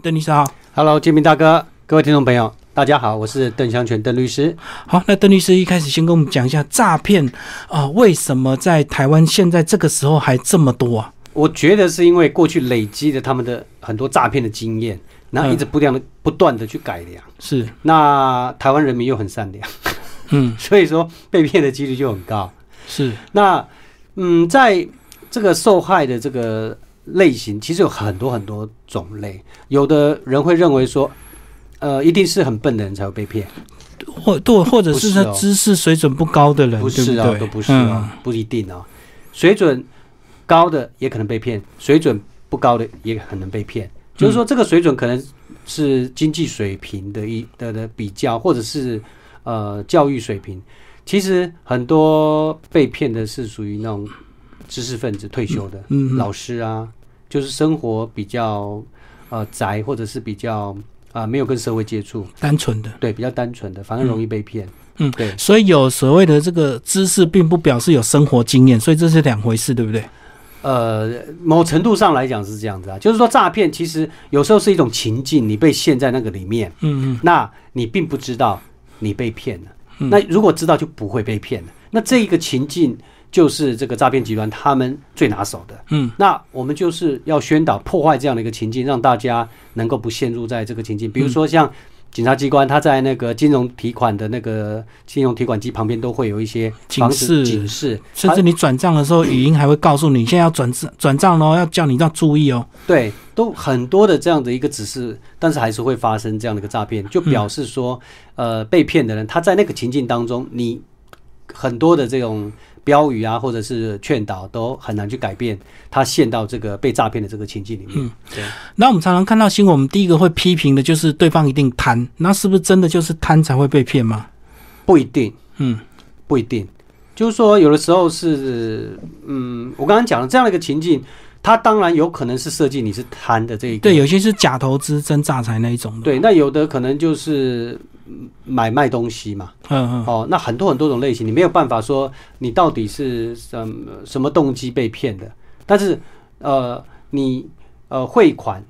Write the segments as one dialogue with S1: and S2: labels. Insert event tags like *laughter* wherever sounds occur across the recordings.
S1: 邓律师好
S2: ，Hello，建明大哥，各位听众朋友，大家好，我是邓香全邓律师。
S1: 好，那邓律师一开始先跟我们讲一下诈骗啊，为什么在台湾现在这个时候还这么多啊？
S2: 我觉得是因为过去累积的他们的很多诈骗的经验，然后一直不断的不断的去改良。
S1: 是，
S2: 那台湾人民又很善良，嗯，*laughs* 所以说被骗的几率就很高。
S1: 是，
S2: 那嗯，在这个受害的这个。类型其实有很多很多种类，有的人会认为说，呃，一定是很笨的人才会被骗，
S1: 或对，或者是他知识水准不高的人，
S2: 不是啊，都不是啊，不一定啊，水准高的也可能被骗，水准不高的也可能被骗，就是说这个水准可能是经济水平的一的的比较，或者是呃教育水平，其实很多被骗的是属于那种知识分子退休的老师啊。就是生活比较呃宅，或者是比较啊没有跟社会接触，
S1: 单纯的，
S2: 对，比较单纯的，反而容易被骗。嗯，对。
S1: 所以有所谓的这个知识，并不表示有生活经验，所以这是两回事，对不对？
S2: 呃，某程度上来讲是这样子啊，就是说诈骗其实有时候是一种情境，你被陷在那个里面，嗯嗯，那你并不知道你被骗了。那如果知道就不会被骗了。那这一个情境。就是这个诈骗集团他们最拿手的，嗯，那我们就是要宣导破坏这样的一个情境，让大家能够不陷入在这个情境。比如说像警察机关，他在那个金融提款的那个金融提款机旁边都会有一些
S1: 警示，
S2: 警示，
S1: 甚至你转账的时候，语音还会告诉你现在要转账转账喽，要叫你要注意哦。
S2: 对，都很多的这样的一个指示，但是还是会发生这样的一个诈骗，就表示说，呃，被骗的人他在那个情境当中，你很多的这种。标语啊，或者是劝导，都很难去改变他陷到这个被诈骗的这个情境里面。嗯，对。
S1: 那我们常常看到新闻，我们第一个会批评的就是对方一定贪，那是不是真的就是贪才会被骗吗？
S2: 不一定，嗯，不一定。就是说，有的时候是，嗯，我刚刚讲了这样的一个情境，他当然有可能是设计你是贪的这一个。
S1: 对，有些是假投资真诈财那一种。
S2: 对，那有的可能就是。买卖东西嘛，嗯嗯，哦，那很多很多种类型，你没有办法说你到底是什么什么动机被骗的，但是呃，你呃汇款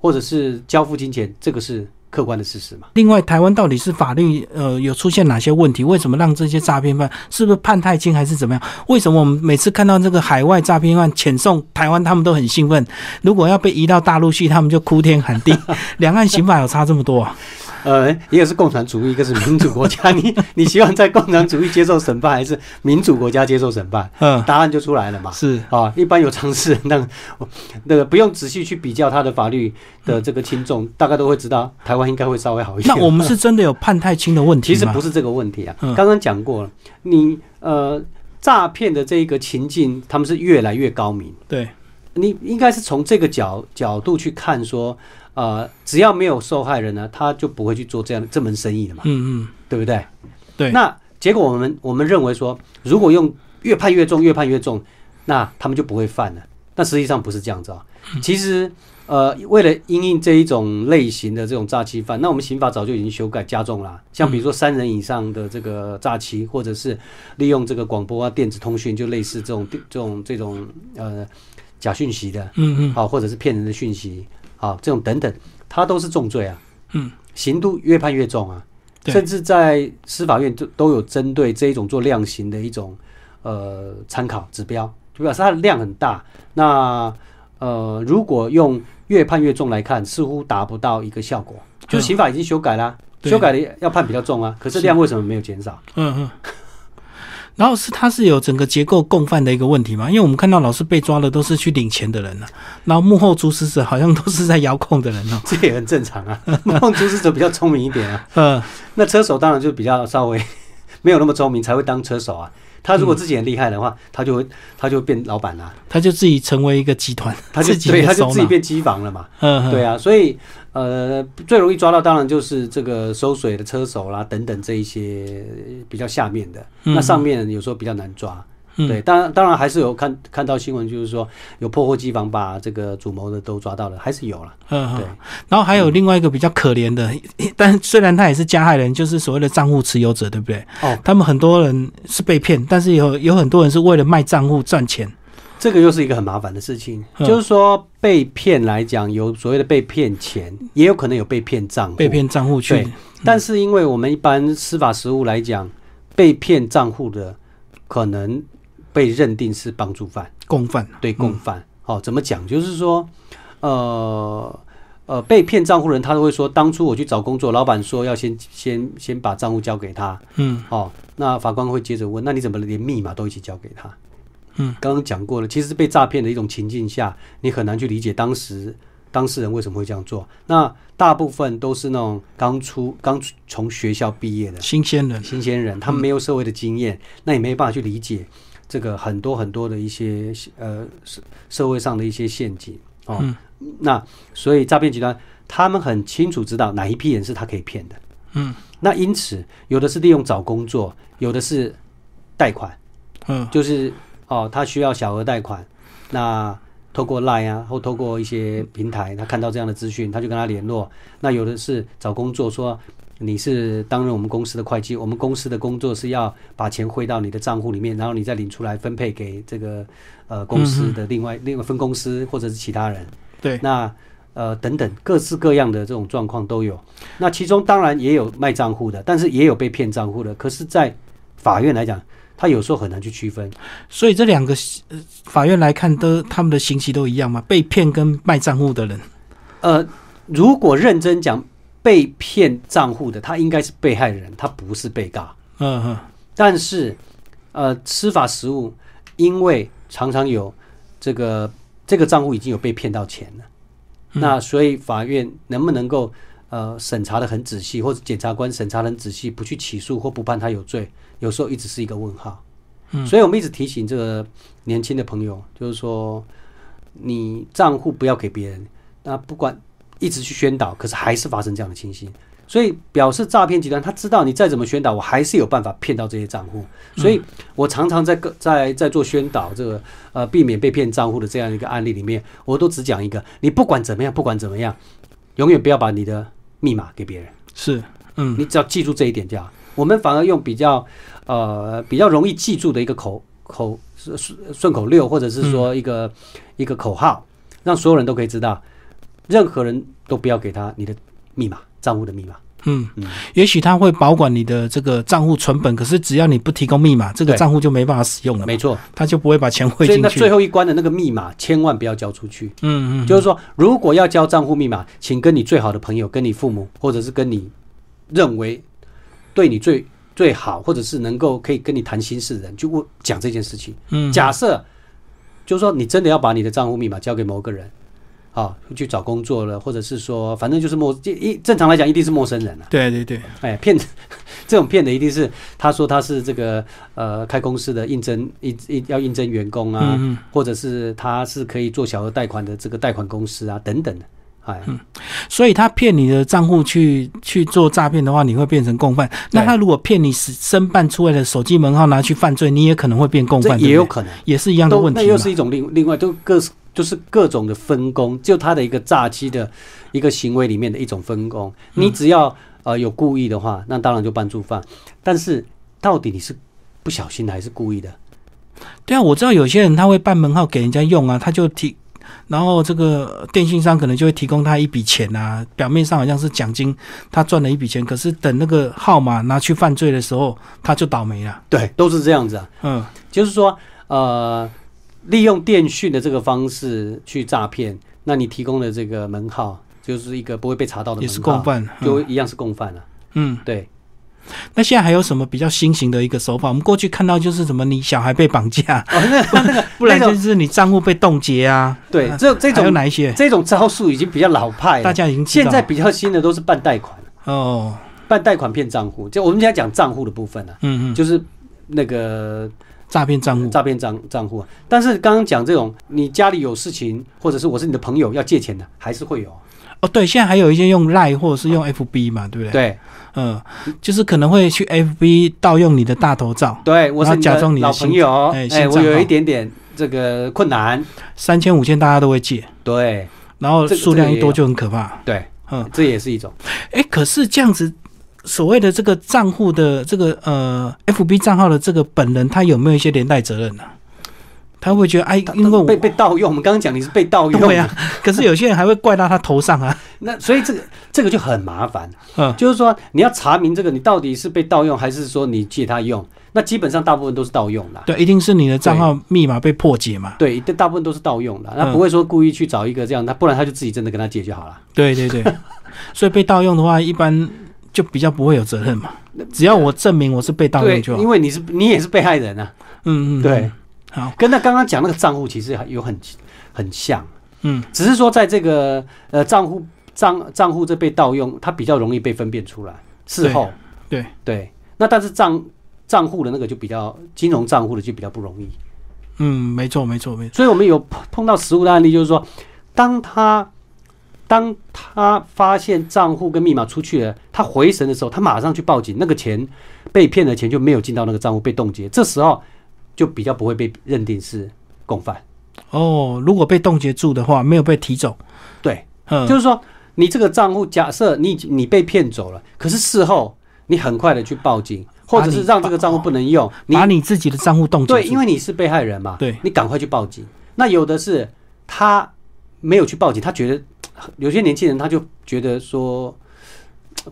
S2: 或者是交付金钱，这个是客观的事实嘛。
S1: 另外，台湾到底是法律呃有出现哪些问题？为什么让这些诈骗犯是不是判太轻还是怎么样？为什么我们每次看到这个海外诈骗案遣送台湾，他们都很兴奋？如果要被移到大陆去，他们就哭天喊地。*laughs* 两岸刑法有差这么多啊？
S2: 呃，一个是共产主义，一个是民主国家。你你希望在共产主义接受审判，还是民主国家接受审判？嗯，答案就出来了嘛。
S1: 是
S2: 啊，一般有常识，那那个不用仔细去比较他的法律的这个轻重，大概都会知道台湾应该会稍微好一点。
S1: 那我们 *laughs* 是真的有判太轻的问题
S2: 其实不是这个问题啊。刚刚讲过了，你呃诈骗的这一个情境，他们是越来越高明。
S1: 对，
S2: 你应该是从这个角角度去看说。呃，只要没有受害人呢，他就不会去做这样这门生意的嘛。嗯嗯，对不对？
S1: 对。
S2: 那结果我们我们认为说，如果用越判越重，越判越重，那他们就不会犯了。但实际上不是这样子啊。其实，呃，为了因应这一种类型的这种诈欺犯，那我们刑法早就已经修改加重了。像比如说三人以上的这个诈欺，或者是利用这个广播啊、电子通讯，就类似这种这种这种呃假讯息的，嗯嗯，好，或者是骗人的讯息。啊，这种等等，他都是重罪啊。嗯，刑度越判越重啊。甚至在司法院都都有针对这一种做量刑的一种呃参考指标，就表示它的量很大。那呃，如果用越判越重来看，似乎达不到一个效果。就是刑法已经修改了，修改的要判比较重啊。可是量为什么没有减少？嗯嗯。
S1: 然后是他是有整个结构共犯的一个问题嘛？因为我们看到老师被抓的都是去领钱的人啊，然后幕后主使者好像都是在遥控的人哦，*laughs*
S2: 这也很正常啊。*laughs* 幕后主使者比较聪明一点啊，嗯，*laughs* 那车手当然就比较稍微没有那么聪明，才会当车手啊。他如果自己很厉害的话，他就会他就变老板啦，
S1: 他就自己成为一个集团，
S2: 他就对，他就自己变机房了嘛。嗯，对啊，所以呃，最容易抓到当然就是这个收水的车手啦，等等这一些比较下面的，那上面有时候比较难抓。对，当然当然还是有看看到新闻，就是说有破获机房，把这个主谋的都抓到了，还是有了。嗯，对。
S1: 然后还有另外一个比较可怜的，*laughs* 但虽然他也是加害人，就是所谓的账户持有者，对不对？哦，他们很多人是被骗，但是有有很多人是为了卖账户赚钱。
S2: 这个又是一个很麻烦的事情，
S1: 嗯
S2: 就是说被骗来讲，有所谓的被骗钱，也有可能有被骗账户。
S1: 被骗账户去
S2: 对，但是因为我们一般司法实务来讲，被骗账户的可能被认定是帮助犯，
S1: 共犯，
S2: 对共犯。哦、怎么讲？就是说，呃呃，被骗账户人他都会说，当初我去找工作，老板说要先先先把账户交给他。
S1: 嗯
S2: 哦，那法官会接着问，那你怎么连密码都一起交给他？
S1: 嗯，
S2: 刚刚讲过了，其实是被诈骗的一种情境下，你很难去理解当时当事人为什么会这样做。那大部分都是那种刚出刚从学校毕业的
S1: 新鲜人，
S2: 新鲜人，他们没有社会的经验，那也没办法去理解这个很多很多的一些呃社社会上的一些陷阱哦。那所以诈骗集团他们很清楚知道哪一批人是他可以骗的。
S1: 嗯
S2: 那因此，有的是利用找工作，有的是贷款，
S1: 嗯
S2: 就是哦，他需要小额贷款，那透过 Line 啊，或透过一些平台，他看到这样的资讯，他就跟他联络。那有的是找工作，说你是担任我们公司的会计，我们公司的工作是要把钱汇到你的账户里面，然后你再领出来分配给这个呃公司的另外另外分公司或者是其他人。
S1: 对，
S2: 那呃等等各式各样的这种状况都有。那其中当然也有卖账户的，但是也有被骗账户的。可是，在法院来讲，他有时候很难去区分。
S1: 所以这两个呃法院来看，都他们的刑期都一样吗？被骗跟卖账户的人，
S2: 呃，如果认真讲，被骗账户的他应该是被害人，他不是被告。
S1: 嗯嗯
S2: 但是，呃，司法实务因为常常有这个这个账户已经有被骗到钱了，那所以法院能不能够呃审查的很仔细，或者检察官审查的很仔细，不去起诉或不判他有罪，有时候一直是一个问号。所以我们一直提醒这个年轻的朋友，就是说，你账户不要给别人，那不管一直去宣导，可是还是发生这样的情形。所以表示诈骗集团他知道你再怎么宣导，我还是有办法骗到这些账户。所以我常常在个在在做宣导这个呃避免被骗账户的这样一个案例里面，我都只讲一个：你不管怎么样，不管怎么样，永远不要把你的密码给别人。
S1: 是，嗯
S2: 你只要记住这一点就好。我们反而用比较呃比较容易记住的一个口口顺顺口溜，或者是说一个、一个口号，让所有人都可以知道，任何人都不要给他你的密码账户的密码。
S1: 嗯，也许他会保管你的这个账户存本，可是只要你不提供密码，这个账户就没办法使用了，
S2: 没错，
S1: 他就不会把钱汇进去
S2: 所以那最。后一关的那个密码千万不要交出去。
S1: 嗯嗯，
S2: 就是说，如果要交账户密码，请跟你最好的朋友、跟你父母，或者是跟你认为对你最最好，或者是能够可以跟你谈心事的人，就问讲这件事情。
S1: 嗯。
S2: 假设就是说，你真的要把你的账户密码交给某个人，啊，去找工作了，或者是说，反正就是陌一一正常来讲，一定是陌生人了、
S1: 对对对，
S2: 哎，骗子 *laughs* 这种骗的一定是他说他是这个呃开公司的应征一一要应征员工啊，或者是他是可以做小额贷款的这个贷款公司啊等等的，哎，
S1: 所以他骗你的账户去去做诈骗的话，你会变成共犯。那他如果骗你申申办出来的手机门号拿去犯罪，你也可能会变共犯，
S2: 也有可能，
S1: 也是一样的问题嘛。
S2: 那又是一种另另外都各就是各种的分工，就他的一个诈欺的一个行为里面的一种分工。
S1: 嗯
S2: 你只要呃有故意的话，那当然就帮助犯。但是到底你是不小心的还是故意的？
S1: 对啊，我知道有些人他会办门号给人家用啊，他就提，然后这个电信商可能就会提供他一笔钱啊，表面上好像是奖金，他赚了一笔钱，可是等那个号码拿去犯罪的时候，他就倒霉了。
S2: 对，都是这样子啊。
S1: 嗯
S2: 就是说，呃，利用电讯的这个方式去诈骗，那你提供的这个门号就是一个不会被查到的
S1: 也
S2: 门号，
S1: 是共犯。嗯
S2: 就一样是共犯了、
S1: 嗯，
S2: 对，
S1: 那现在还有什么比较新型的一个手法？我们过去看到就是什么，你小孩被绑架，
S2: 哦，那 *laughs* 那个
S1: 不然就是你账户被冻结啊。
S2: 对
S1: 啊
S2: 这这种
S1: 有哪一些？
S2: 这种招数已经比较老派了。
S1: 大家已经
S2: 现在比较新的都是办贷款，
S1: 哦，
S2: 办贷款骗账户。就我们现在讲账户的部分呢、
S1: 嗯嗯，
S2: 就是那个
S1: 诈骗账户，
S2: 诈骗账账户啊。但是刚刚讲这种，你家里有事情，或者是我是你的朋友要借钱的，还是会有。
S1: 哦，对，现在还有一些用 Line 或者是用 FB 嘛，对不对？，
S2: 对
S1: 嗯，就是可能会去 FB 盗用你的大头照，
S2: 对，我是
S1: 假装你的
S2: 老朋友，哎，我有一点点这个困难。
S1: 三千五千大家都会借，
S2: 对
S1: 然后数量一多就很可怕。
S2: 对，
S1: 嗯，
S2: 这也是一种。
S1: 哎，可是这样子，所谓的这个账户的这个呃 FB 账号的这个本人，他有没有一些连带责任呢、他会觉得哎，因为我
S2: 被被盗用，我们刚刚讲你是被盗用，
S1: 对啊，*laughs* 可是有些人还会怪到他头上啊。
S2: 那所以这个这个就很麻烦，
S1: 嗯，
S2: 就是说你要查明这个你到底是被盗用还是说你借他用，那基本上大部分都是盗用的。
S1: 对，一定是你的账号密码被破解嘛。
S2: 对，大部分都是盗用的，那
S1: 嗯
S2: 不会说故意去找一个这样，那不然他就自己真的跟他借就好了。
S1: 对对对，所以被盗用的话，一般就比较不会有责任嘛。只要我证明我是被盗用，就好。
S2: 因为你是你也是被害人啊。
S1: 嗯嗯，
S2: 对
S1: 嗯，好，
S2: 跟他刚刚讲那个账户其实有很很像，
S1: 嗯
S2: 只是说在这个呃账户账账户这被盗用，它比较容易被分辨出来。事后
S1: 对
S2: 对，那但是账账户的那个就比较金融账户的就比较不容易。
S1: 嗯，没错没错没错。
S2: 所以我们有碰碰到实物的案例，就是说，当他当他发现账户跟密码出去了，他回神的时候，他马上去报警，那个钱被骗的钱就没有进到那个账户，被冻结。这时候就比较不会被认定是共犯。
S1: 哦，如果被冻结住的话，没有被提走，
S2: 对，
S1: 嗯，
S2: 就是说你这个账户，假设你你被骗走了，可是事后你很快的去报警，或者是让这个账户不能用，你
S1: 把你自己的账户冻结。
S2: 对，因为你是被害人嘛，
S1: 对
S2: 你赶快去报警。那有的是他没有去报警，他觉得有些年轻人他就觉得说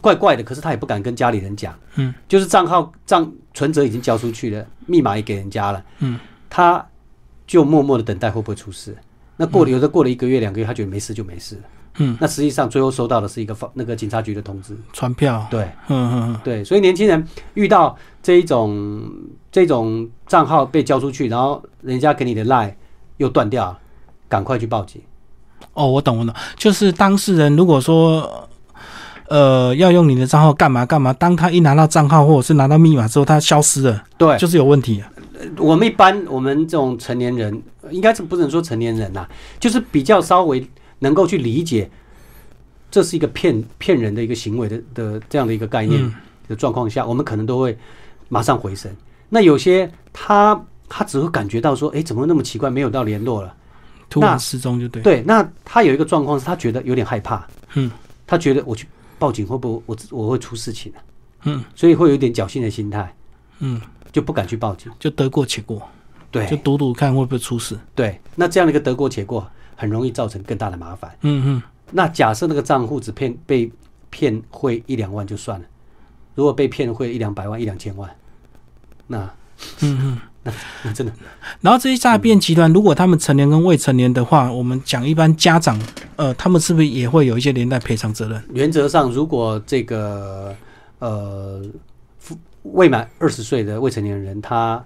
S2: 怪怪的，可是他也不敢跟家里人讲，
S1: 嗯，
S2: 就是账号账存折已经交出去了，密码也给人家了，
S1: 嗯，
S2: 他就默默的等待会不会出事。那过了有的过了一个月两个月，他觉得没事就没事了。
S1: 嗯，
S2: 那实际上最后收到的是一个法那个警察局的通知。
S1: 传票，
S2: 对。
S1: 嗯嗯嗯，
S2: 对，所以年轻人遇到这一种这种账号被交出去，然后人家给你的赖又断掉，赶快去报警。
S1: 哦，我懂我懂，就是当事人如果说。呃，要用你的账号干嘛干嘛？当他一拿到账号或者是拿到密码之后，他消失了，
S2: 对，
S1: 就是有问题啊。
S2: 我们一般我们这种成年人，应该是不能说成年人呐、就是比较稍微能够去理解，这是一个骗骗人的一个行为的的这样的一个概念
S1: 嗯
S2: 的状况下，我们可能都会马上回神。那有些他他只会感觉到说，哎，怎么那么奇怪，没有到联络了。那
S1: 突然失踪就对。
S2: 对，那他有一个状况是他觉得有点害怕，
S1: 嗯，
S2: 他觉得我去报警会不会我我会出事情啊？
S1: 嗯
S2: 所以会有一点侥幸的心态，
S1: 嗯，
S2: 就不敢去报警。
S1: 就得过且过，
S2: 对就
S1: 赌赌看会不会出事。
S2: 对，那这样的一个得过且过，很容易造成更大的麻烦。
S1: 嗯嗯，
S2: 那假设那个账户只骗被骗汇一两万就算了，如果被骗汇一两百万、一两千万，那
S1: 嗯嗯。
S2: 那 *laughs* 真的
S1: 然后这些诈骗集团，如果他们成年跟未成年的话，我们讲一般家长，呃，他们是不是也会有一些连带赔偿责任？
S2: 原则上，如果这个呃未满二十岁的未成年人，他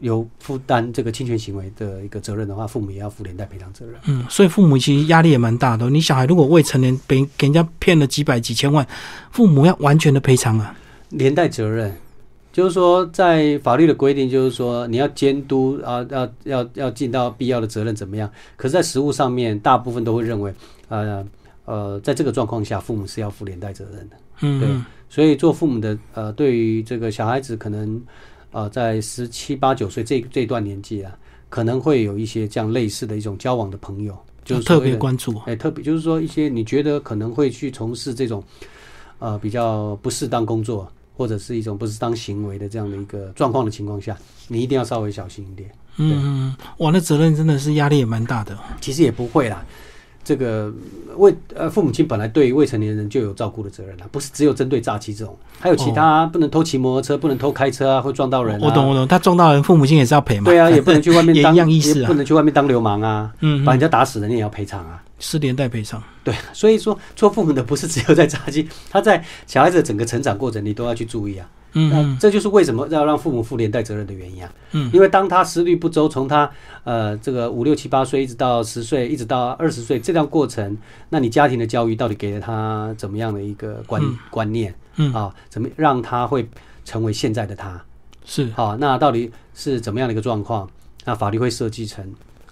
S2: 有负担这个侵权行为的一个责任的话，父母也要负连带赔偿责任。
S1: 嗯，所以父母其实压力也蛮大的。你小孩如果未成年被给人家骗了几百几千万，父母要完全的赔偿啊。
S2: 连带责任，就是说，在法律的规定，就是说你要监督啊，要要要尽到必要的责任，怎么样？可是，在实务上面，大部分都会认为，呃呃，在这个状况下，父母是要负连带责任的。嗯对
S1: 嗯，
S2: 所以，做父母的呃，对于这个小孩子，可能呃，在十七八九岁这这段年纪啊，可能会有一些这样类似的一种交往的朋友，就是
S1: 特别关注。
S2: 哎，特别就是说一些你觉得可能会去从事这种呃比较不适当工作，或者是一种不适当行为的这样的一个状况的情况下，你一定要稍微小心一点。
S1: 嗯嗯，哇，那责任真的是压力也蛮大的。
S2: 其实也不会啦，这个未呃父母亲本来对未成年人就有照顾的责任啦，不是只有针对诈欺这种，还有其他、不能偷骑摩托车，不能偷开车啊，会撞到人、啊。
S1: 我懂我懂，他撞到人，父母亲也是要赔嘛。
S2: 对啊，也不能去外面
S1: 也
S2: 当，*laughs*
S1: 一样意思
S2: 不能去外面当流氓啊，
S1: 嗯，嗯
S2: 把人家打死了你也要赔偿啊。
S1: 是连带赔偿。
S2: 对，所以说做父母的不是只有在诈欺，他在小孩子的整个成长过程你都要去注意啊。那
S1: 嗯嗯
S2: 这就是为什么要让父母负连带责任的原因啊。
S1: 嗯，
S2: 因为当他思虑不周，从他呃这个五六七八岁一直到十岁，一直到二十岁这段过程，那你家庭的教育到底给了他怎么样的一个观、
S1: 嗯
S2: 观念
S1: 嗯，
S2: 啊？怎么让他会成为现在的他？
S1: 是
S2: 好，那到底是怎么样的一个状况？那法律会设计成，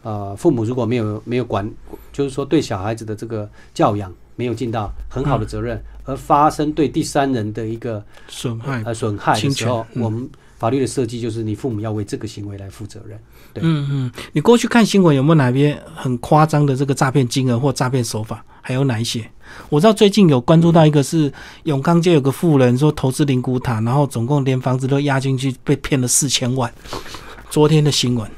S2: 呃，父母如果没有没有管，就是说对小孩子的这个教养没有尽到很好的责任，而发生对第三人的一个
S1: 损害。
S2: 呃损害的
S1: 侵权
S2: 时候，
S1: 嗯
S2: 我们法律的设计就是你父母要为这个行为来负责任。对
S1: 嗯嗯，你过去看新闻有没有哪边很夸张的这个诈骗金额或诈骗手法？还有哪一些？我知道最近有关注到一个是永康街有个富人说投资灵骨塔，然后总共连房子都押进去，被骗了四千万。昨天的新闻，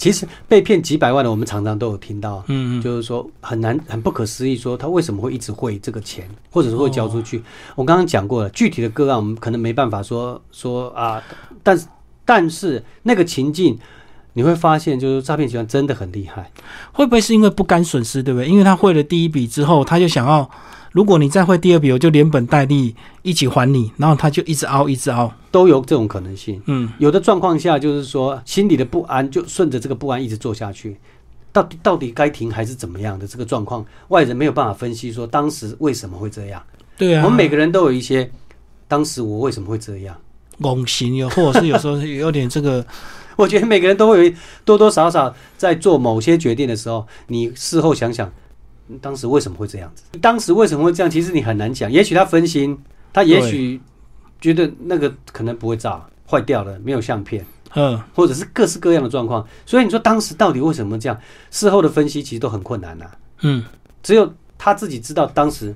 S2: 其实被骗几百万的，我们常常都有听到，
S1: 嗯嗯，
S2: 就是说很难、很不可思议，说他为什么会一直汇这个钱，或者是会交出去。我刚刚讲过了，具体的个案我们可能没办法说说啊，但是但是那个情境，你会发现，就是诈骗集团真的很厉害。
S1: 会不会是因为不甘损失，对不对？因为他汇了第一笔之后，他就想要，如果你再汇第二笔，我就连本带利一起还你，然后他就一直凹，一直凹。
S2: 都有这种可能性。
S1: 嗯，
S2: 有的状况下，就是说心里的不安就顺着这个不安一直做下去，到底到底该停还是怎么样的这个状况，外人没有办法分析说当时为什么会这样。
S1: 对啊，
S2: 我们每个人都有一些，当时我为什么会这样？
S1: 拱形有，或者是有时候有点这个，*laughs*
S2: 我觉得每个人都会有多多少少在做某些决定的时候，你事后想想，当时为什么会这样子？当时为什么会这样？其实你很难讲。也许他分心，他也许觉得那个可能不会炸，坏掉了，没有相片，
S1: 嗯，
S2: 或者是各式各样的状况。所以你说当时到底为什么这样？事后的分析其实都很困难呐、
S1: 嗯
S2: 只有他自己知道当时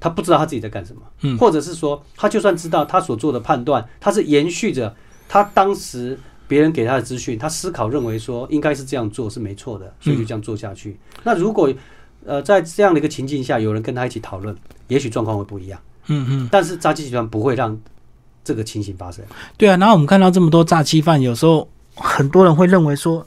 S2: 他不知道他自己在干什么，
S1: 嗯
S2: 或者是说他就算知道他所做的判断，他是延续着他当时别人给他的资讯，他思考认为说应该是这样做是没错的，所以就这样做下去。那如果呃在这样的一个情境下，有人跟他一起讨论，也许状况会不一样，
S1: 嗯嗯，
S2: 但是诈欺集团不会让这个情形发生。
S1: 对啊。然后我们看到这么多诈欺犯，有时候很多人会认为说，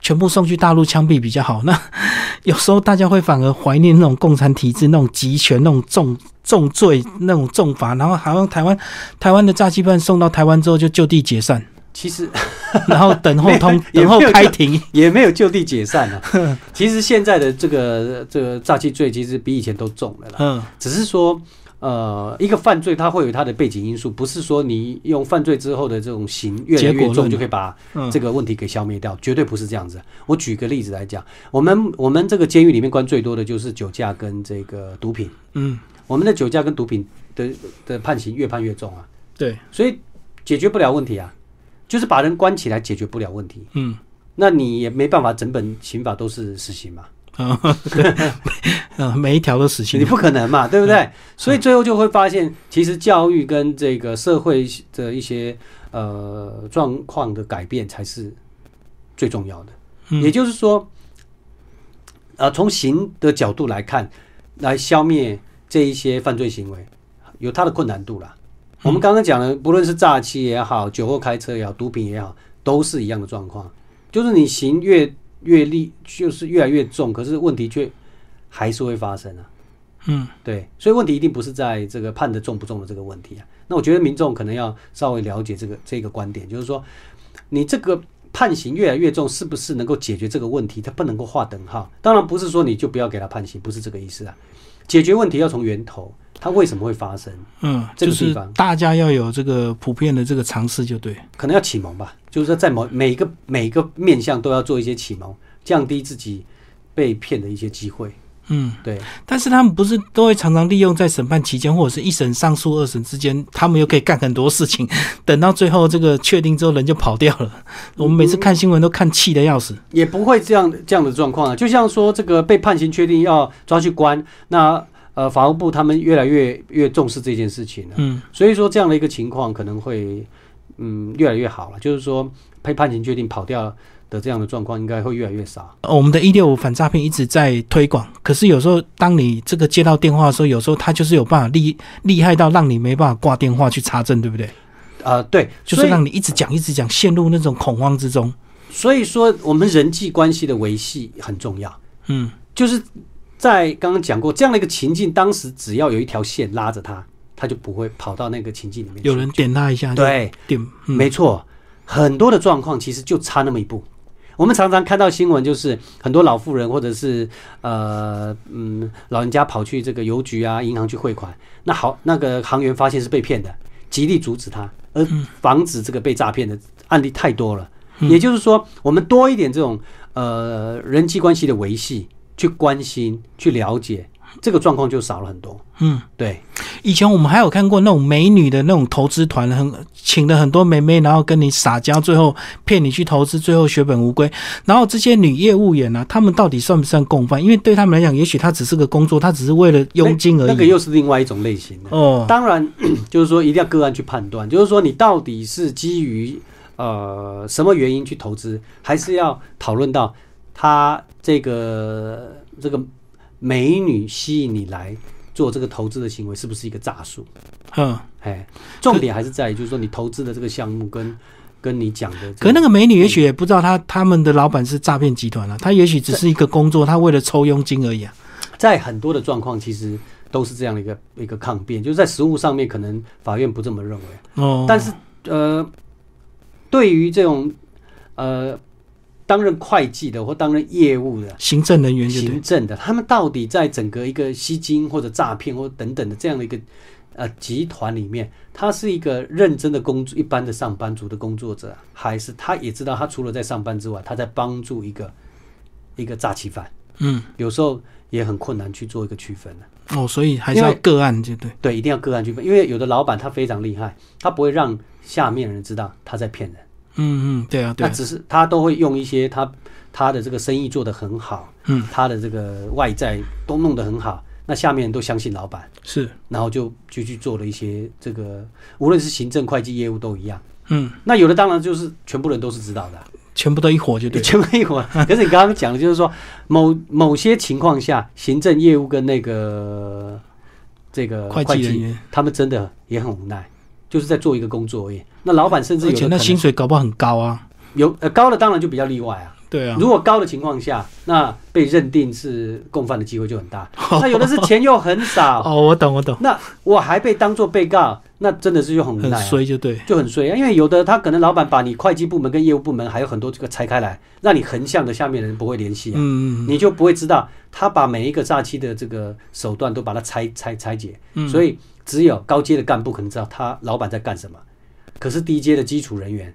S1: 全部送去大陆枪毙比较好。那 *laughs* 有时候大家会反而怀念那种共产体制、那种集权、那种重重罪、那种重罚，然后好像台湾台湾的诈欺犯送到台湾之后就就地解散，
S2: 其实 *laughs* *laughs*
S1: 然后等候通
S2: 也
S1: 等候开庭。*laughs*
S2: 也没有就地解散啊。其实现在的这个这个诈欺罪其实比以前都重了啦。
S1: 嗯
S2: 只是说，呃，一个犯罪它会有它的背景因素，不是说你用犯罪之后的这种刑越来越重就可以把
S1: 嗯
S2: 这个问题给消灭掉，绝对不是这样子。我举个例子来讲，我们我们这个监狱里面关最多的就是酒驾跟这个毒品，
S1: 嗯，
S2: 我们的酒驾跟毒品的的判刑越判越重啊，
S1: 对，
S2: 所以解决不了问题啊，就是把人关起来解决不了问题，
S1: 嗯。
S2: 那你也没办法，整本刑法都是死刑嘛。
S1: 啊，嗯，*laughs* 每一条都死刑你。
S2: 不可能嘛，对不对？所以最后就会发现，其实教育跟这个社会的一些呃状况的改变才是最重要的。
S1: 嗯
S2: 也就是说，呃，从刑的角度来看，来消灭这一些犯罪行为，有它的困难度啦。我们刚刚讲的，不论是诈欺也好，酒后开车也好，毒品也好，都是一样的状况，就是你刑越越厉，就是越来越重，可是问题却还是会发生啊。
S1: 嗯，
S2: 对，所以问题一定不是在这个判的重不重的这个问题啊。那我觉得民众可能要稍微了解这个这个观点，就是说，你这个判刑越来越重，是不是能够解决这个问题？它不能够划等号。当然不是说你就不要给他判刑，不是这个意思啊。解决问题要从源头，它为什么会发生？
S1: 嗯，就是
S2: 这个地方
S1: 大家要有这个普遍的这个尝试，就对。
S2: 可能要启蒙吧，就是说在某每一个每一个面向都要做一些启蒙，降低自己被骗的一些机会。
S1: 嗯，
S2: 对，
S1: 但是他们不是都会常常利用在审判期间，或者是一审上诉、二审之间，他们又可以干很多事情，*laughs* 等到最后这个确定之后，人就跑掉了。我们每次看新闻都看气的要死。
S2: 也不会这样这样的状况啊。就像说这个被判刑确定要抓去关，那呃法务部他们越来越越重视这件事情了，
S1: 嗯
S2: 所以说这样的一个情况可能会嗯越来越好了。就是说被判刑决定跑掉的这样的状况应该会越来越少。
S1: 呃我们的一六五反诈骗一直在推广，可是有时候当你这个接到电话的时候，有时候他就是有办法厉厉害到让你没办法挂电话去查证，对不对？
S2: 啊，对，
S1: 就是让你一直讲一直讲，陷入那种恐慌之中。
S2: 所以说我们人际关系的维系很重要。
S1: 嗯
S2: 就是在刚刚讲过这样的一个情境，当时只要有一条线拉着他，他就不会跑到那个情境里面。
S1: 有人点他一下，就
S2: 对，
S1: 点，嗯
S2: 没错，很多的状况其实就差那么一步。我们常常看到新闻，就是很多老妇人或者是呃嗯老人家跑去这个邮局啊、银行去汇款，那好，那个行员发现是被骗的，极力阻止他，而防止这个被诈骗的案例太多了。也就是说，我们多一点这种呃人际关系的维系，去关心、去了解，这个状况就少了很多。
S1: 嗯。
S2: 对，
S1: 以前我们还有看过那种美女的那种投资团，很请了很多美眉，然后跟你撒娇，最后骗你去投资，最后血本无归。然后这些女业务员呢、她们到底算不算共犯？因为对他们来讲，也许她只是个工作，她只是为了佣金而已。
S2: 那个又是另外一种类型的。
S1: 哦，
S2: 当然，就是说一定要个案去判断，就是说你到底是基于呃什么原因去投资，还是要讨论到他这个这个美女吸引你来做这个投资的行为是不是一个诈术？
S1: 嗯，
S2: 哎，重点还是在于就是说你投资的这个项目跟跟你讲的这个，
S1: 可那个美女也许也不知道他他们的老板是诈骗集团了、他也许只是一个工作，他为了抽佣金而已啊。
S2: 在很多的状况其实都是这样的一个一个抗辩，就是在实务上面可能法院不这么认为。
S1: 哦，
S2: 但是呃，对于这种呃担任会计的或担任业务的、
S1: 行政人员
S2: 行，政的，他们到底在整个一个吸金或者诈骗或等等的这样的一个呃集团里面，他是一个认真的工作一般的上班族的工作者，还是他也知道他除了在上班之外，他在帮助一个一个诈欺犯？
S1: 嗯，
S2: 有时候也很困难去做一个区分的。
S1: 哦，所以还是要个案就对。
S2: 对，一定要个案区分，因为有的老板他非常厉害，他不会让下面人知道他在骗人。
S1: 嗯嗯，对啊对啊，
S2: 那只是他都会用一些他他的这个生意做得很好，
S1: 嗯，
S2: 他的这个外在都弄得很好，那下面人都相信老板，
S1: 是，
S2: 然后就就去做了一些这个，无论是行政、会计业务都一样。
S1: 嗯，
S2: 那有的当然就是全部人都是知道的，
S1: 全部都一伙就对。
S2: 全部一伙。可是你刚刚讲的就是说，某某些情况下，行政业务跟那个这个
S1: 会计人员，
S2: 他们真的也很无奈，就是在做一个工作而已。那老板甚至
S1: 而且那薪水搞不好很高啊。
S2: 有呃高的当然就比较例外啊。
S1: 对啊，
S2: 如果高的情况下，那被认定是共犯的机会就很大。*laughs* 那有的是钱又很少，
S1: 哦，我懂我懂，
S2: 那我还被当做被告，那真的是就很无奈、啊，
S1: 衰就对。
S2: 就很衰啊。因为有的他可能老板把你会计部门跟业务部门还有很多这个拆开来，让你横向的下面的人不会联系啊，
S1: 嗯嗯
S2: 你就不会知道他把每一个诈欺的这个手段都把它拆拆拆解。
S1: 嗯，
S2: 所以只有高阶的干部可能知道他老板在干什么，可是低阶的基础人员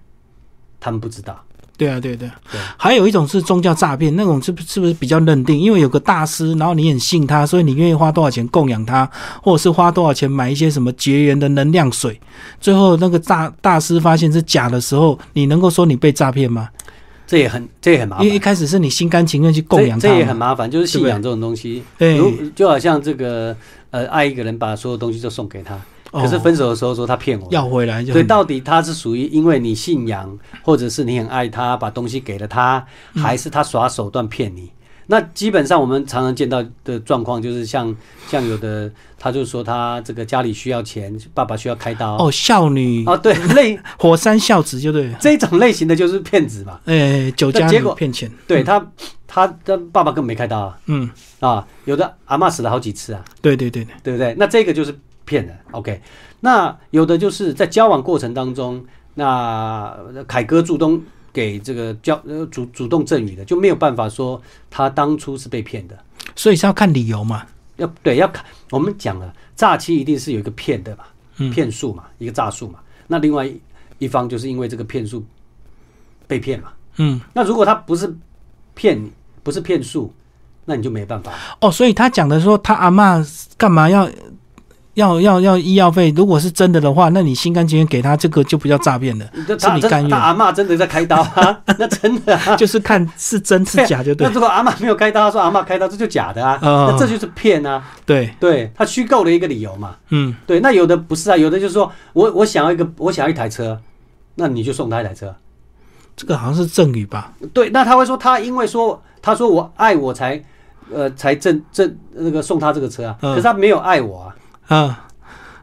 S2: 他们不知道。
S1: 对啊对对。
S2: 对
S1: 还有一种是宗教诈骗，那种是不是不是比较认定？因为有个大师，然后你很信他，所以你愿意花多少钱供养他，或者是花多少钱买一些什么结缘的能量水，最后那个大大师发现是假的时候，你能够说你被诈骗吗？
S2: 这也很这也很麻烦。
S1: 因为一。开始是你心甘情愿去供养他
S2: 这这也很，麻烦，就是信仰这种东西，
S1: 对
S2: 如就好像这个呃爱一个人，把所有东西都送给他，可是
S1: 哦
S2: 分手的时候说他骗我，
S1: 要回来就
S2: 所以到底他是属于因为你信仰，或者是你很爱他，把东西给了他，
S1: 嗯。
S2: 还是他耍手段骗你？那基本上我们常常见到的状况就是像像有的他就说他这个家里需要钱，爸爸需要开刀。
S1: 哦孝女
S2: 啊，对类 *laughs*
S1: 火山孝子就对了，
S2: 这种类型的就是骗子嘛，
S1: 哎酒家
S2: 结果
S1: 骗钱，
S2: 对他他的爸爸根本没开刀啊。
S1: 嗯，
S2: 啊，有的阿嬷死了好几次啊，
S1: 对对对对，
S2: 对不对？那这个就是骗人。OK，那有的就是在交往过程当中，那凯哥主动给这个交呃主主动赠与的，就没有办法说他当初是被骗的。
S1: 所以是要看理由嘛，
S2: 要对要看，我们讲了，诈欺一定是有一个骗的嘛，
S1: 嗯
S2: 骗术嘛，一个诈术嘛。那另外一一方就是因为这个骗术被骗嘛。
S1: 嗯，
S2: 那如果他不是骗你，不是骗术，那你就没办法。
S1: 哦，所以他讲的说他阿妈干嘛要要要要医药费，如果是真的的话，那你心甘情愿给他，这个就不叫诈骗了，
S2: 这他这
S1: 是你甘愿
S2: 他阿嬷真的在开刀啊，*laughs* 那真的啊。*laughs*
S1: 就是看是真是假就对
S2: 那，如果阿嬷没有开刀，他说阿嬷开刀，这就假的啊，
S1: 哦
S2: 那这就是骗啊。
S1: 对，
S2: 对他虚构了一个理由嘛。
S1: 嗯，
S2: 对，那有的不是啊，有的就是说我我想要一个，我想要一台车，那你就送他一台车。
S1: 这个好像是赠与吧，
S2: 对，那他会说他因为说他说我爱我才呃才赠赠那个送他这个车啊，
S1: 嗯
S2: 可是他没有爱我啊，
S1: 嗯，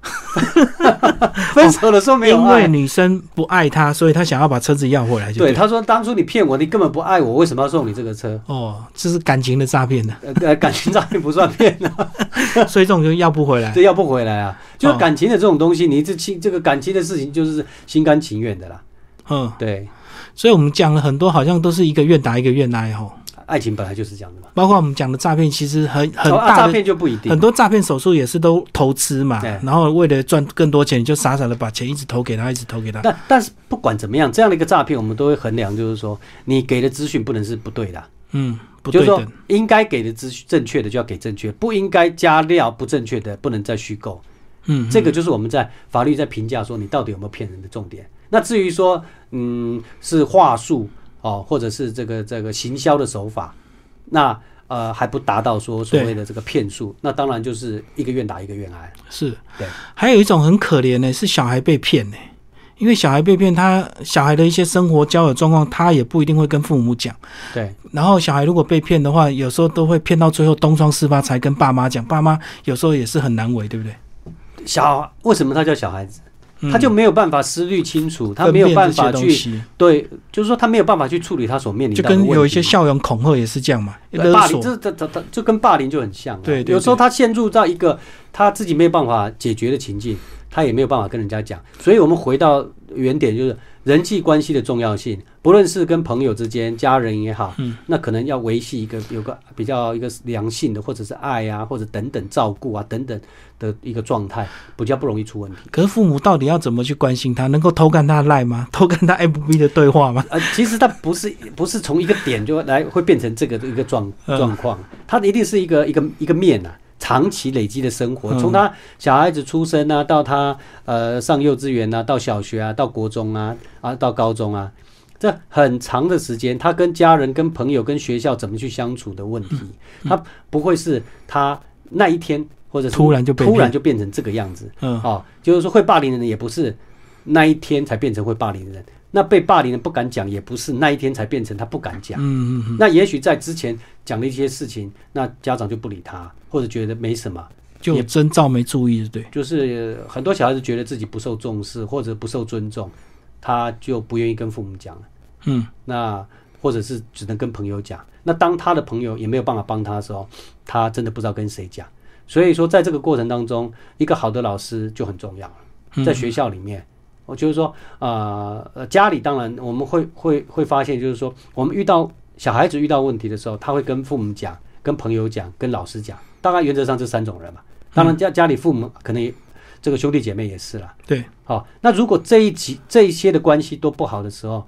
S1: *laughs*
S2: 分手的时候没有
S1: 因为
S2: 爱。
S1: 女生不爱他，所以他想要把车子要回来就
S2: 对，
S1: 对，
S2: 他说当初你骗我，你根本不爱我，为什么要送你这个车？
S1: 哦，这是感情的诈骗呢，
S2: 呃呃，*laughs* 感情诈骗不算骗啊。*laughs*
S1: 所以这种就要不回来，
S2: 这要不回来啊，就感情的这种东西，你这情这个感情的事情就是心甘情愿的啦。
S1: 嗯，
S2: 对，
S1: 所以我们讲了很多，好像都是一个愿打一个愿挨吼，
S2: 爱情本来就是这样的嘛。
S1: 包括我们讲的诈骗，其实很很大的
S2: 骗就不一定
S1: 很。多诈骗手术也是都投资嘛
S2: 对，
S1: 然后为了赚更多钱，你就傻傻的把钱一直投给他，一直投给他。
S2: 但但是不管怎么样，这样的一个诈骗，我们都会衡量，就是说你给的资讯不能是不对的啊，
S1: 嗯，不
S2: 就是说。应该给的资讯正确的就要给正确，不应该加料不正确的不能再虚构。
S1: 嗯，
S2: 这个就是我们在法律在评价说你到底有没有骗人的重点。那至于说，嗯，是话术哦，或者是这个这个行销的手法，那呃还不达到说所谓的这个骗术，那当然就是一个愿打一个愿挨。
S1: 是
S2: 对，
S1: 还有一种很可怜的是小孩被骗呢，因为小孩被骗，他小孩的一些生活交友状况，他也不一定会跟父母讲。
S2: 对，
S1: 然后小孩如果被骗的话，有时候都会骗到最后东窗事发才跟爸妈讲，爸妈有时候也是很难为，对不对？
S2: 小为什么他叫小孩子？
S1: 嗯
S2: 他就没有办法思虑清楚，他没有办法去对，就是说他没有办法去处理他所面临的问题。
S1: 跟有一些校园恐吓也是这样嘛，勒
S2: 霸凌，
S1: 索。
S2: 这这这这就跟霸凌就很像、啊。
S1: 对对
S2: 有时候他陷入到一个他自己没有办法解决的情境，他也没有办法跟人家讲。所以我们回到原点，就是人际关系的重要性，不论是跟朋友之间、家人也好，
S1: 嗯，
S2: 那可能要维系一个有个比较一个良性的，或者是爱啊，或者等等照顾啊等等的一个状态，比较不容易出问题。
S1: 可是父母到底要怎么去关心他？能够偷看他的赖吗？*laughs* 偷看他 FB 的对话吗？
S2: 呃，其实他不是不是从一个点就来会变成这个一个状
S1: 嗯
S2: 状况，他一定是一个一个一个面啊，长期累积的生活，
S1: 嗯
S2: 从他小孩子出生啊，到他呃上幼稚园啊，到小学啊，到国中啊，啊到高中啊，这很长的时间，他跟家人、跟朋友、跟学校怎么去相处的问题，
S1: 嗯
S2: 他不会是他那一天或者
S1: 突然就被
S2: 突然就变成这个样子。
S1: 嗯，
S2: 哦，就是说会霸凌的人也不是那一天才变成会霸凌的人，那被霸凌的人不敢讲，也不是那一天才变成他不敢讲。
S1: 嗯嗯嗯，
S2: 那也许在之前讲了一些事情，那家长就不理他，或者觉得没什么，
S1: 就有征兆没注意，对。
S2: 就是呃很多小孩子觉得自己不受重视或者不受尊重，他就不愿意跟父母讲了。
S1: 嗯，
S2: 那或者是只能跟朋友讲。那当他的朋友也没有办法帮他的时候，他真的不知道跟谁讲。所以说，在这个过程当中，一个好的老师就很重要在学校里面，我就是说，呃，呃家里当然我们会会会发现，就是说，我们遇到小孩子遇到问题的时候，他会跟父母讲、跟朋友讲、跟老师讲。大概原则上这三种人嘛。当然家家里父母可能也这个兄弟姐妹也是啦。
S1: 对，
S2: 好、那如果这一集这一些的关系都不好的时候，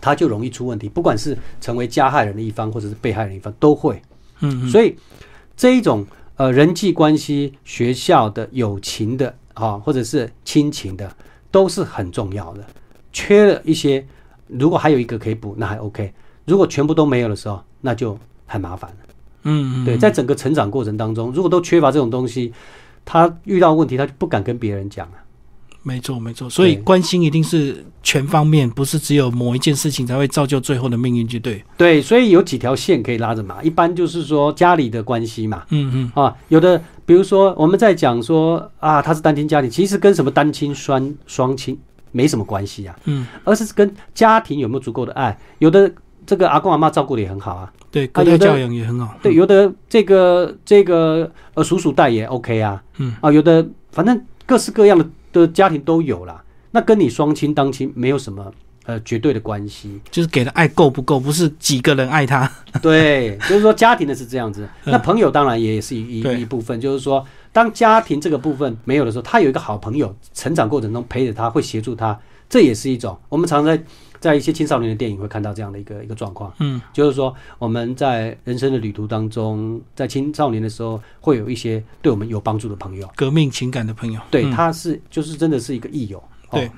S2: 他就容易出问题，不管是成为加害人的一方，或者是被害人一方，都会。
S1: 嗯嗯
S2: 所以这一种呃人际关系、学校的友情的啊，或者是亲情的，都是很重要的。缺了一些，如果还有一个可以补，那还 OK。如果全部都没有的时候，那就很麻烦了。
S1: 嗯嗯，
S2: 对，在整个成长过程当中，如果都缺乏这种东西，他遇到问题他就不敢跟别人讲啊。
S1: 没错没错，所以关心一定是全方面，不是只有某一件事情才会造就最后的命运，就对。
S2: 对，所以有几条线可以拉着嘛。一般就是说家里的关系嘛，
S1: 嗯嗯
S2: 啊，有的比如说我们在讲说啊，他是单亲家庭，其实跟什么单亲双双亲没什么关系啊，
S1: 嗯，
S2: 而是跟家庭有没有足够的爱。有的这个阿公阿妈照顾的也很好啊，
S1: 对，隔代教养也很好。
S2: 对，有的这个这个呃叔叔带也 OK 啊，
S1: 嗯
S2: 啊，有的反正各式各样的的家庭都有啦。那跟你双亲当亲没有什么呃绝对的关系，
S1: 就是给的爱够不够，不是几个人爱他。*laughs*
S2: 对，就是说家庭的是这样子，
S1: 嗯
S2: 那朋友当然也是一一一部分，就是说当家庭这个部分没有的时候，他有一个好朋友，成长过程中陪着他，会协助他，这也是一种。我们常在在一些青少年的电影会看到这样的一个一个状况，
S1: 嗯
S2: 就是说我们在人生的旅途当中，在青少年的时候，会有一些对我们有帮助的朋友，
S1: 革命情感的朋友。
S2: 对，
S1: 嗯
S2: 他是就是真的是一个益友。
S1: 对，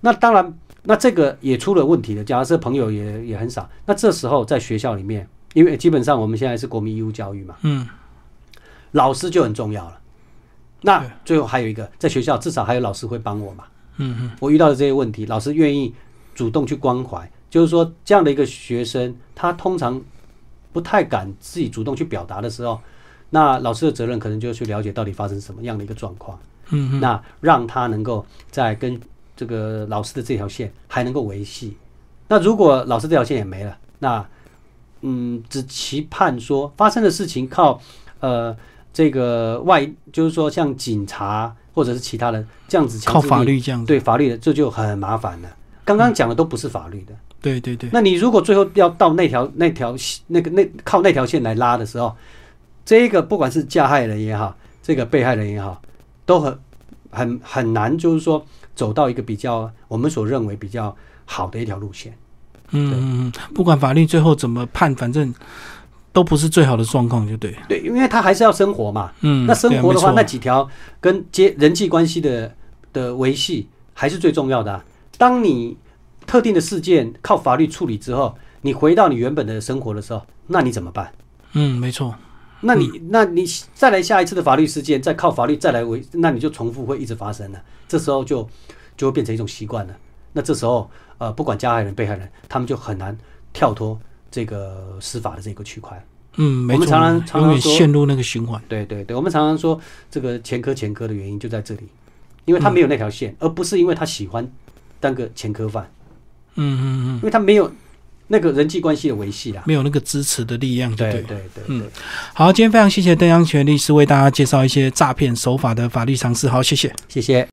S2: 那当然，那这个也出了问题的。假设朋友也也很少，那这时候在学校里面，因为基本上我们现在是国民义务教育嘛，
S1: 嗯
S2: 老师就很重要了。那最后还有一个，在学校至少还有老师会帮我嘛。
S1: 嗯嗯
S2: 我遇到的这些问题，老师愿意主动去关怀，就是说这样的一个学生，他通常不太敢自己主动去表达的时候，那老师的责任可能就去了解到底发生什么样的一个状况。
S1: 嗯嗯，
S2: 那让他能够在跟这个老师的这条线还能够维系。那如果老师这条线也没了，那嗯，只期盼说发生的事情靠呃这个外，就是说像警察或者是其他人这样子强
S1: 靠法律这样。
S2: 对法律的，这就很麻烦了。刚刚讲的都不是法律的，
S1: 对对对，
S2: 那你如果最后要到那条那条那个那靠那条线来拉的时候，这个不管是加害人也好，这个被害人也好，都很很很难，就是说走到一个比较我们所认为比较好的一条路线。
S1: 嗯嗯嗯，不管法律最后怎么判，反正都不是最好的状况，就对。
S2: 对，因为他还是要生活嘛。
S1: 嗯，
S2: 那生活的话，
S1: 啊
S2: 那几条跟接人际关系的的维系还是最重要的啊、当你特定的事件靠法律处理之后，你回到你原本的生活的时候，那你怎么办？
S1: 嗯，没错。
S2: 那你、那你再来下一次的法律事件，再靠法律再来维，那你就重复会一直发生了。这时候就就会变成一种习惯了。那这时候，呃，不管加害人、被害人，他们就很难跳脱这个司法的这个区块。
S1: 嗯，没错，
S2: 我们常常常常
S1: 陷入那个循环。
S2: 对对对，我们常常说这个前科前科的原因就在这里，因为他没有那条线，而不是因为他喜欢当个前科犯，
S1: 嗯嗯嗯，
S2: 因为他没有那个人际关系的维系啦。
S1: 没有那个支持的力量，对
S2: 对
S1: 不
S2: 对对
S1: 嗯，好，今天非常谢谢邓阳全律师为大家介绍一些诈骗手法的法律常识。好，谢谢。
S2: 谢谢。